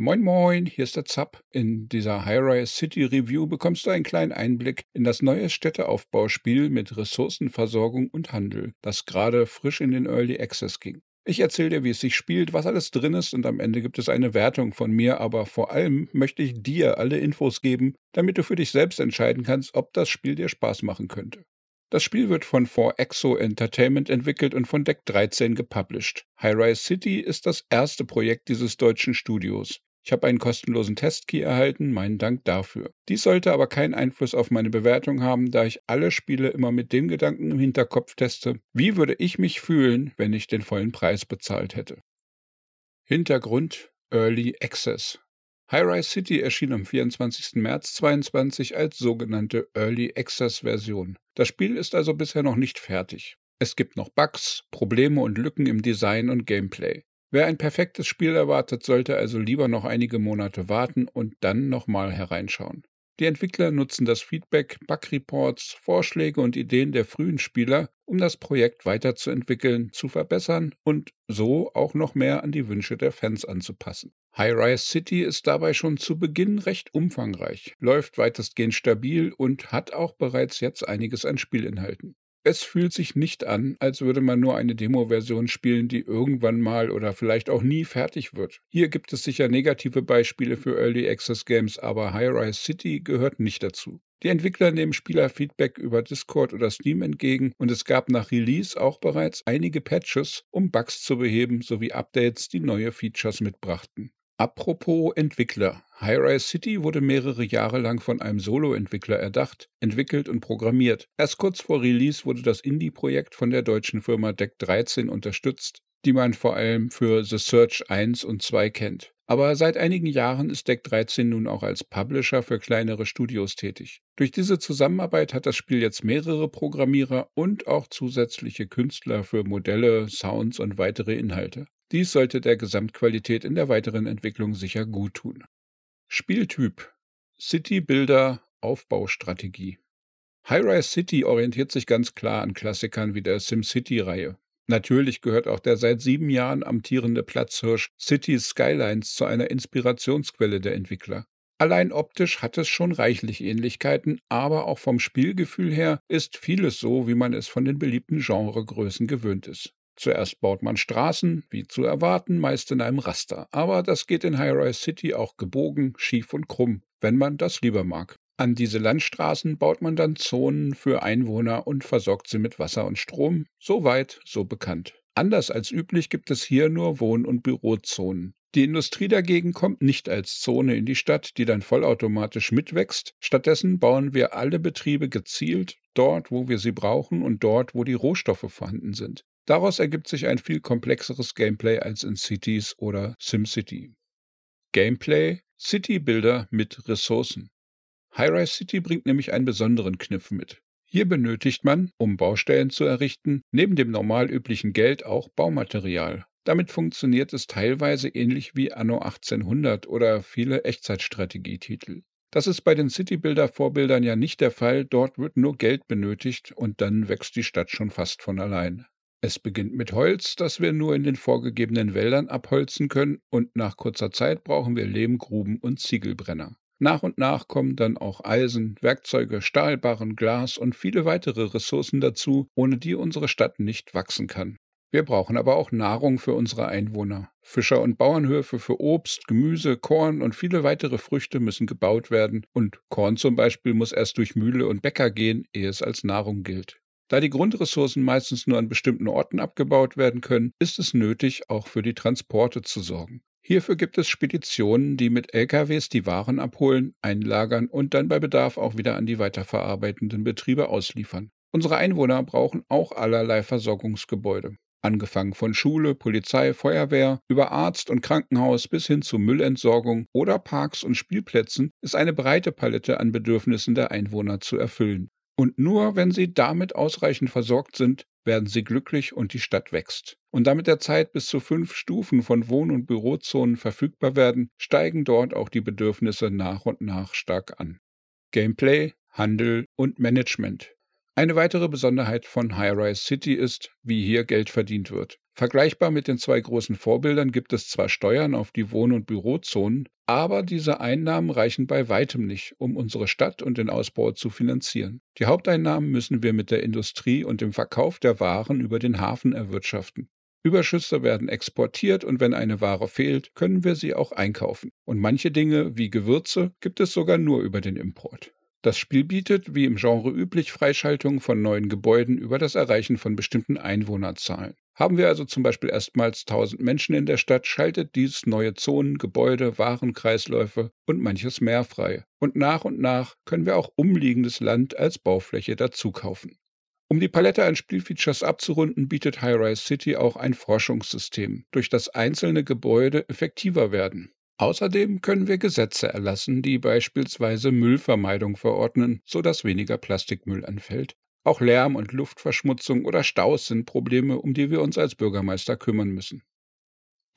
Moin Moin, hier ist der Zapp. In dieser High-Rise City Review bekommst du einen kleinen Einblick in das neue Städteaufbauspiel mit Ressourcenversorgung und Handel, das gerade frisch in den Early Access ging. Ich erzähle dir, wie es sich spielt, was alles drin ist und am Ende gibt es eine Wertung von mir, aber vor allem möchte ich dir alle Infos geben, damit du für dich selbst entscheiden kannst, ob das Spiel dir Spaß machen könnte. Das Spiel wird von 4Exo Entertainment entwickelt und von Deck 13 gepublished. High-Rise City ist das erste Projekt dieses deutschen Studios. Ich habe einen kostenlosen Testkey erhalten, meinen Dank dafür. Dies sollte aber keinen Einfluss auf meine Bewertung haben, da ich alle Spiele immer mit dem Gedanken im Hinterkopf teste, wie würde ich mich fühlen, wenn ich den vollen Preis bezahlt hätte. Hintergrund Early Access High-Rise City erschien am 24. März 2022 als sogenannte Early Access Version. Das Spiel ist also bisher noch nicht fertig. Es gibt noch Bugs, Probleme und Lücken im Design und Gameplay. Wer ein perfektes Spiel erwartet, sollte also lieber noch einige Monate warten und dann nochmal hereinschauen. Die Entwickler nutzen das Feedback, Bug-Reports, Vorschläge und Ideen der frühen Spieler, um das Projekt weiterzuentwickeln, zu verbessern und so auch noch mehr an die Wünsche der Fans anzupassen. High-Rise City ist dabei schon zu Beginn recht umfangreich, läuft weitestgehend stabil und hat auch bereits jetzt einiges an Spielinhalten. Es fühlt sich nicht an, als würde man nur eine Demo-Version spielen, die irgendwann mal oder vielleicht auch nie fertig wird. Hier gibt es sicher negative Beispiele für Early Access Games, aber High-Rise City gehört nicht dazu. Die Entwickler nehmen Spielerfeedback über Discord oder Steam entgegen und es gab nach Release auch bereits einige Patches, um Bugs zu beheben sowie Updates, die neue Features mitbrachten. Apropos Entwickler. High-Rise City wurde mehrere Jahre lang von einem Solo-Entwickler erdacht, entwickelt und programmiert. Erst kurz vor Release wurde das Indie-Projekt von der deutschen Firma Deck 13 unterstützt, die man vor allem für The Search 1 und 2 kennt. Aber seit einigen Jahren ist Deck 13 nun auch als Publisher für kleinere Studios tätig. Durch diese Zusammenarbeit hat das Spiel jetzt mehrere Programmierer und auch zusätzliche Künstler für Modelle, Sounds und weitere Inhalte. Dies sollte der Gesamtqualität in der weiteren Entwicklung sicher gut tun. Spieltyp City Builder Aufbaustrategie High-Rise City orientiert sich ganz klar an Klassikern wie der SimCity-Reihe. Natürlich gehört auch der seit sieben Jahren amtierende Platzhirsch Cities Skylines zu einer Inspirationsquelle der Entwickler. Allein optisch hat es schon reichlich Ähnlichkeiten, aber auch vom Spielgefühl her ist vieles so, wie man es von den beliebten Genregrößen gewöhnt ist. Zuerst baut man Straßen, wie zu erwarten, meist in einem Raster. Aber das geht in High-Rise City auch gebogen, schief und krumm, wenn man das lieber mag. An diese Landstraßen baut man dann Zonen für Einwohner und versorgt sie mit Wasser und Strom. So weit, so bekannt. Anders als üblich gibt es hier nur Wohn- und Bürozonen. Die Industrie dagegen kommt nicht als Zone in die Stadt, die dann vollautomatisch mitwächst. Stattdessen bauen wir alle Betriebe gezielt dort, wo wir sie brauchen und dort, wo die Rohstoffe vorhanden sind. Daraus ergibt sich ein viel komplexeres Gameplay als in Cities oder SimCity. Gameplay City-Builder mit Ressourcen. High-Rise City bringt nämlich einen besonderen Kniff mit. Hier benötigt man, um Baustellen zu errichten, neben dem normal üblichen Geld auch Baumaterial. Damit funktioniert es teilweise ähnlich wie Anno 1800 oder viele Echtzeitstrategietitel. Das ist bei den City-Builder-Vorbildern ja nicht der Fall, dort wird nur Geld benötigt und dann wächst die Stadt schon fast von allein. Es beginnt mit Holz, das wir nur in den vorgegebenen Wäldern abholzen können, und nach kurzer Zeit brauchen wir Lehmgruben und Ziegelbrenner. Nach und nach kommen dann auch Eisen, Werkzeuge, Stahlbarren, Glas und viele weitere Ressourcen dazu, ohne die unsere Stadt nicht wachsen kann. Wir brauchen aber auch Nahrung für unsere Einwohner. Fischer- und Bauernhöfe für Obst, Gemüse, Korn und viele weitere Früchte müssen gebaut werden, und Korn zum Beispiel muss erst durch Mühle und Bäcker gehen, ehe es als Nahrung gilt. Da die Grundressourcen meistens nur an bestimmten Orten abgebaut werden können, ist es nötig, auch für die Transporte zu sorgen. Hierfür gibt es Speditionen, die mit LKWs die Waren abholen, einlagern und dann bei Bedarf auch wieder an die weiterverarbeitenden Betriebe ausliefern. Unsere Einwohner brauchen auch allerlei Versorgungsgebäude. Angefangen von Schule, Polizei, Feuerwehr, über Arzt und Krankenhaus bis hin zu Müllentsorgung oder Parks und Spielplätzen ist eine breite Palette an Bedürfnissen der Einwohner zu erfüllen. Und nur wenn sie damit ausreichend versorgt sind, werden sie glücklich und die Stadt wächst. Und damit der Zeit bis zu fünf Stufen von Wohn- und Bürozonen verfügbar werden, steigen dort auch die Bedürfnisse nach und nach stark an. Gameplay, Handel und Management. Eine weitere Besonderheit von High-Rise City ist, wie hier Geld verdient wird. Vergleichbar mit den zwei großen Vorbildern gibt es zwar Steuern auf die Wohn- und Bürozonen, aber diese Einnahmen reichen bei weitem nicht, um unsere Stadt und den Ausbau zu finanzieren. Die Haupteinnahmen müssen wir mit der Industrie und dem Verkauf der Waren über den Hafen erwirtschaften. Überschüsse werden exportiert und wenn eine Ware fehlt, können wir sie auch einkaufen. Und manche Dinge wie Gewürze gibt es sogar nur über den Import. Das Spiel bietet, wie im Genre üblich, Freischaltung von neuen Gebäuden über das Erreichen von bestimmten Einwohnerzahlen. Haben wir also zum Beispiel erstmals 1000 Menschen in der Stadt, schaltet dies neue Zonen, Gebäude, Warenkreisläufe und manches mehr frei. Und nach und nach können wir auch umliegendes Land als Baufläche dazu kaufen. Um die Palette an Spielfeatures abzurunden, bietet High-Rise City auch ein Forschungssystem, durch das einzelne Gebäude effektiver werden. Außerdem können wir Gesetze erlassen, die beispielsweise Müllvermeidung verordnen, sodass weniger Plastikmüll anfällt. Auch Lärm und Luftverschmutzung oder Staus sind Probleme, um die wir uns als Bürgermeister kümmern müssen.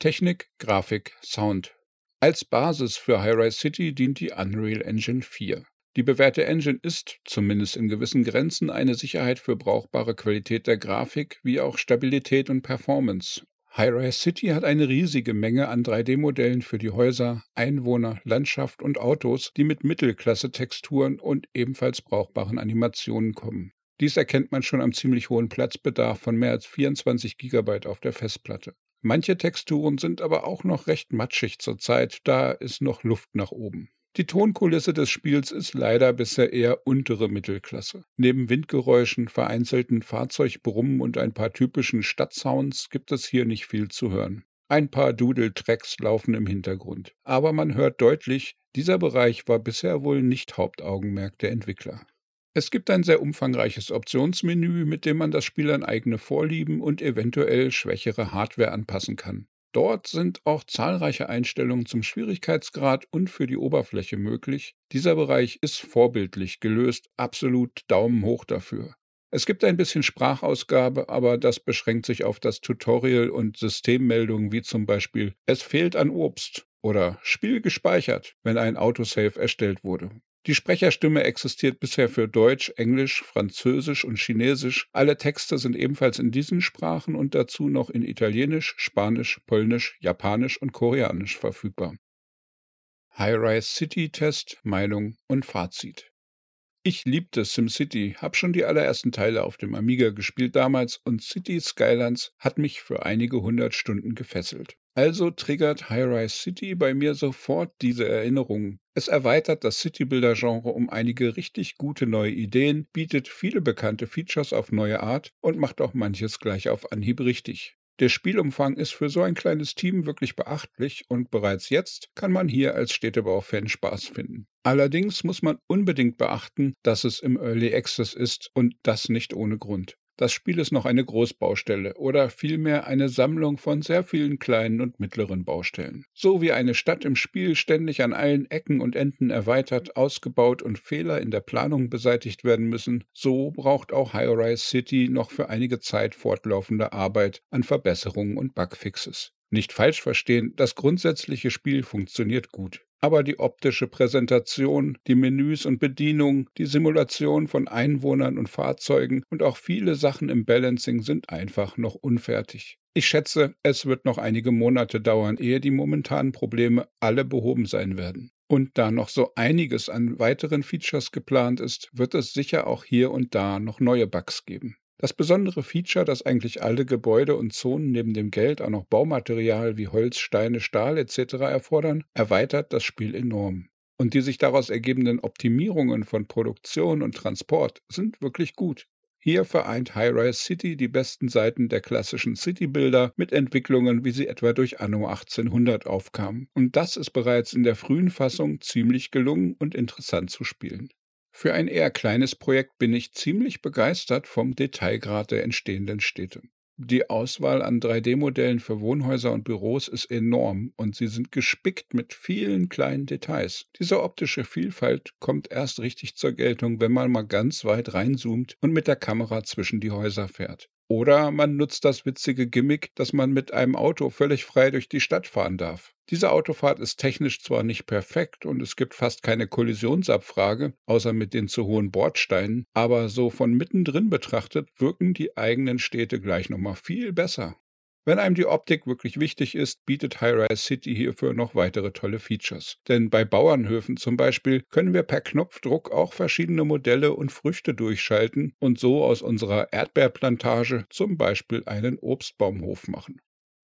Technik, Grafik, Sound. Als Basis für High-Rise City dient die Unreal Engine 4. Die bewährte Engine ist, zumindest in gewissen Grenzen, eine Sicherheit für brauchbare Qualität der Grafik wie auch Stabilität und Performance High-Rise City hat eine riesige Menge an 3D-Modellen für die Häuser, Einwohner, Landschaft und Autos, die mit Mittelklasse-Texturen und ebenfalls brauchbaren Animationen kommen. Dies erkennt man schon am ziemlich hohen Platzbedarf von mehr als 24 GB auf der Festplatte. Manche Texturen sind aber auch noch recht matschig zurzeit, da ist noch Luft nach oben. Die Tonkulisse des Spiels ist leider bisher eher untere Mittelklasse. Neben Windgeräuschen, vereinzelten Fahrzeugbrummen und ein paar typischen Stadtsounds gibt es hier nicht viel zu hören. Ein paar Doodle-Tracks laufen im Hintergrund. Aber man hört deutlich, dieser Bereich war bisher wohl nicht Hauptaugenmerk der Entwickler. Es gibt ein sehr umfangreiches Optionsmenü, mit dem man das Spiel an eigene Vorlieben und eventuell schwächere Hardware anpassen kann. Dort sind auch zahlreiche Einstellungen zum Schwierigkeitsgrad und für die Oberfläche möglich. Dieser Bereich ist vorbildlich gelöst, absolut Daumen hoch dafür. Es gibt ein bisschen Sprachausgabe, aber das beschränkt sich auf das Tutorial und Systemmeldungen wie zum Beispiel Es fehlt an Obst oder Spiel gespeichert, wenn ein Autosave erstellt wurde. Die Sprecherstimme existiert bisher für Deutsch, Englisch, Französisch und Chinesisch. Alle Texte sind ebenfalls in diesen Sprachen und dazu noch in Italienisch, Spanisch, Polnisch, Japanisch und Koreanisch verfügbar. High-Rise City Test, Meinung und Fazit. Ich liebte SimCity, hab schon die allerersten Teile auf dem Amiga gespielt damals und City Skylines hat mich für einige hundert Stunden gefesselt. Also triggert High-Rise City bei mir sofort diese Erinnerungen. Es erweitert das City-Builder-Genre um einige richtig gute neue Ideen, bietet viele bekannte Features auf neue Art und macht auch manches gleich auf Anhieb richtig. Der Spielumfang ist für so ein kleines Team wirklich beachtlich und bereits jetzt kann man hier als Städtebau-Fan Spaß finden. Allerdings muss man unbedingt beachten, dass es im Early Access ist und das nicht ohne Grund. Das Spiel ist noch eine Großbaustelle oder vielmehr eine Sammlung von sehr vielen kleinen und mittleren Baustellen. So wie eine Stadt im Spiel ständig an allen Ecken und Enden erweitert, ausgebaut und Fehler in der Planung beseitigt werden müssen, so braucht auch High-Rise City noch für einige Zeit fortlaufende Arbeit an Verbesserungen und Bugfixes. Nicht falsch verstehen, das grundsätzliche Spiel funktioniert gut aber die optische Präsentation, die Menüs und Bedienung, die Simulation von Einwohnern und Fahrzeugen und auch viele Sachen im Balancing sind einfach noch unfertig. Ich schätze, es wird noch einige Monate dauern, ehe die momentanen Probleme alle behoben sein werden. Und da noch so einiges an weiteren Features geplant ist, wird es sicher auch hier und da noch neue Bugs geben. Das besondere Feature, dass eigentlich alle Gebäude und Zonen neben dem Geld auch noch Baumaterial wie Holz, Steine, Stahl etc. erfordern, erweitert das Spiel enorm. Und die sich daraus ergebenden Optimierungen von Produktion und Transport sind wirklich gut. Hier vereint High-Rise City die besten Seiten der klassischen City-Builder mit Entwicklungen, wie sie etwa durch Anno 1800 aufkamen. Und das ist bereits in der frühen Fassung ziemlich gelungen und interessant zu spielen. Für ein eher kleines Projekt bin ich ziemlich begeistert vom Detailgrad der entstehenden Städte. Die Auswahl an 3D-Modellen für Wohnhäuser und Büros ist enorm und sie sind gespickt mit vielen kleinen Details. Diese optische Vielfalt kommt erst richtig zur Geltung, wenn man mal ganz weit reinzoomt und mit der Kamera zwischen die Häuser fährt. Oder man nutzt das witzige Gimmick, dass man mit einem Auto völlig frei durch die Stadt fahren darf. Diese Autofahrt ist technisch zwar nicht perfekt und es gibt fast keine Kollisionsabfrage, außer mit den zu hohen Bordsteinen, aber so von mittendrin betrachtet wirken die eigenen Städte gleich nochmal viel besser. Wenn einem die Optik wirklich wichtig ist, bietet High-Rise City hierfür noch weitere tolle Features. Denn bei Bauernhöfen zum Beispiel können wir per Knopfdruck auch verschiedene Modelle und Früchte durchschalten und so aus unserer Erdbeerplantage zum Beispiel einen Obstbaumhof machen.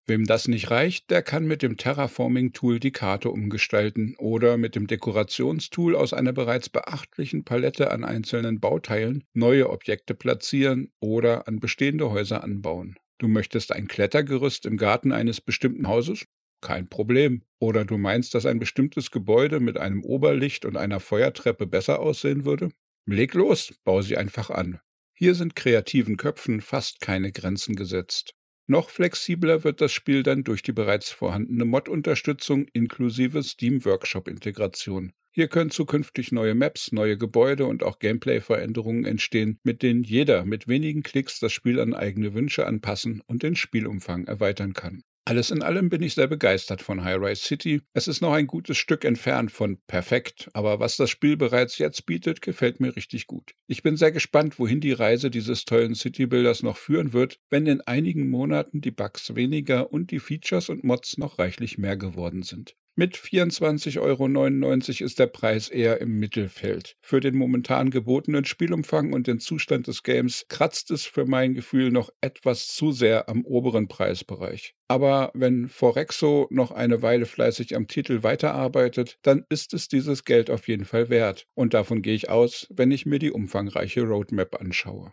Wem das nicht reicht, der kann mit dem Terraforming-Tool die Karte umgestalten oder mit dem Dekorationstool aus einer bereits beachtlichen Palette an einzelnen Bauteilen neue Objekte platzieren oder an bestehende Häuser anbauen. Du möchtest ein Klettergerüst im Garten eines bestimmten Hauses? Kein Problem. Oder du meinst, dass ein bestimmtes Gebäude mit einem Oberlicht und einer Feuertreppe besser aussehen würde? Leg los, bau sie einfach an. Hier sind kreativen Köpfen fast keine Grenzen gesetzt. Noch flexibler wird das Spiel dann durch die bereits vorhandene Mod-Unterstützung inklusive Steam Workshop-Integration. Hier können zukünftig neue Maps, neue Gebäude und auch Gameplay-Veränderungen entstehen, mit denen jeder mit wenigen Klicks das Spiel an eigene Wünsche anpassen und den Spielumfang erweitern kann. Alles in allem bin ich sehr begeistert von High-Rise City. Es ist noch ein gutes Stück entfernt von perfekt, aber was das Spiel bereits jetzt bietet, gefällt mir richtig gut. Ich bin sehr gespannt, wohin die Reise dieses tollen City-Builders noch führen wird, wenn in einigen Monaten die Bugs weniger und die Features und Mods noch reichlich mehr geworden sind. Mit 24,99 Euro ist der Preis eher im Mittelfeld. Für den momentan gebotenen Spielumfang und den Zustand des Games kratzt es für mein Gefühl noch etwas zu sehr am oberen Preisbereich. Aber wenn Forexo noch eine Weile fleißig am Titel weiterarbeitet, dann ist es dieses Geld auf jeden Fall wert. Und davon gehe ich aus, wenn ich mir die umfangreiche Roadmap anschaue.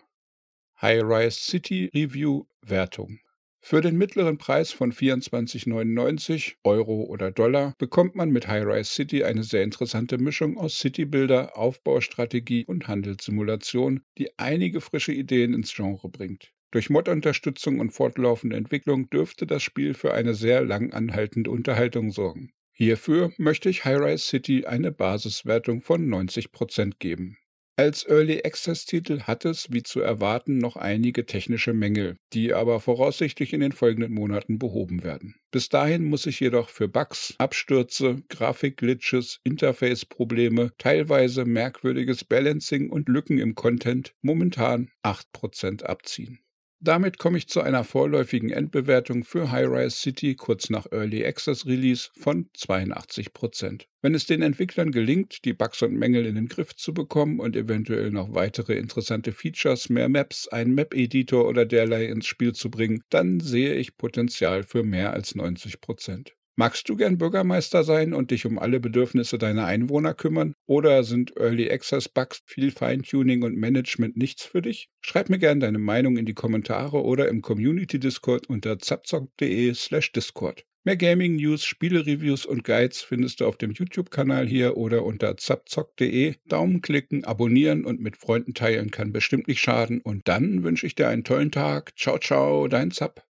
High Rise City Review Wertung für den mittleren Preis von 24,99 Euro oder Dollar bekommt man mit High-Rise City eine sehr interessante Mischung aus Citybuilder, Aufbaustrategie und Handelssimulation, die einige frische Ideen ins Genre bringt. Durch Mod-Unterstützung und fortlaufende Entwicklung dürfte das Spiel für eine sehr lang anhaltende Unterhaltung sorgen. Hierfür möchte ich High-Rise City eine Basiswertung von 90% geben. Als Early-Access-Titel hat es, wie zu erwarten, noch einige technische Mängel, die aber voraussichtlich in den folgenden Monaten behoben werden. Bis dahin muss ich jedoch für Bugs, Abstürze, Grafikglitches, Interface-Probleme, teilweise merkwürdiges Balancing und Lücken im Content momentan 8% abziehen. Damit komme ich zu einer vorläufigen Endbewertung für High-Rise City kurz nach Early Access Release von 82%. Wenn es den Entwicklern gelingt, die Bugs und Mängel in den Griff zu bekommen und eventuell noch weitere interessante Features, mehr Maps, einen Map-Editor oder derlei ins Spiel zu bringen, dann sehe ich Potenzial für mehr als 90%. Magst du gern Bürgermeister sein und dich um alle Bedürfnisse deiner Einwohner kümmern? Oder sind Early Access Bugs, viel Feintuning und Management nichts für dich? Schreib mir gern deine Meinung in die Kommentare oder im Community Discord unter zapzock.de/slash Discord. Mehr Gaming News, Spiele-Reviews und Guides findest du auf dem YouTube-Kanal hier oder unter zapzock.de. Daumen klicken, abonnieren und mit Freunden teilen kann bestimmt nicht schaden. Und dann wünsche ich dir einen tollen Tag. Ciao, ciao, dein Zap.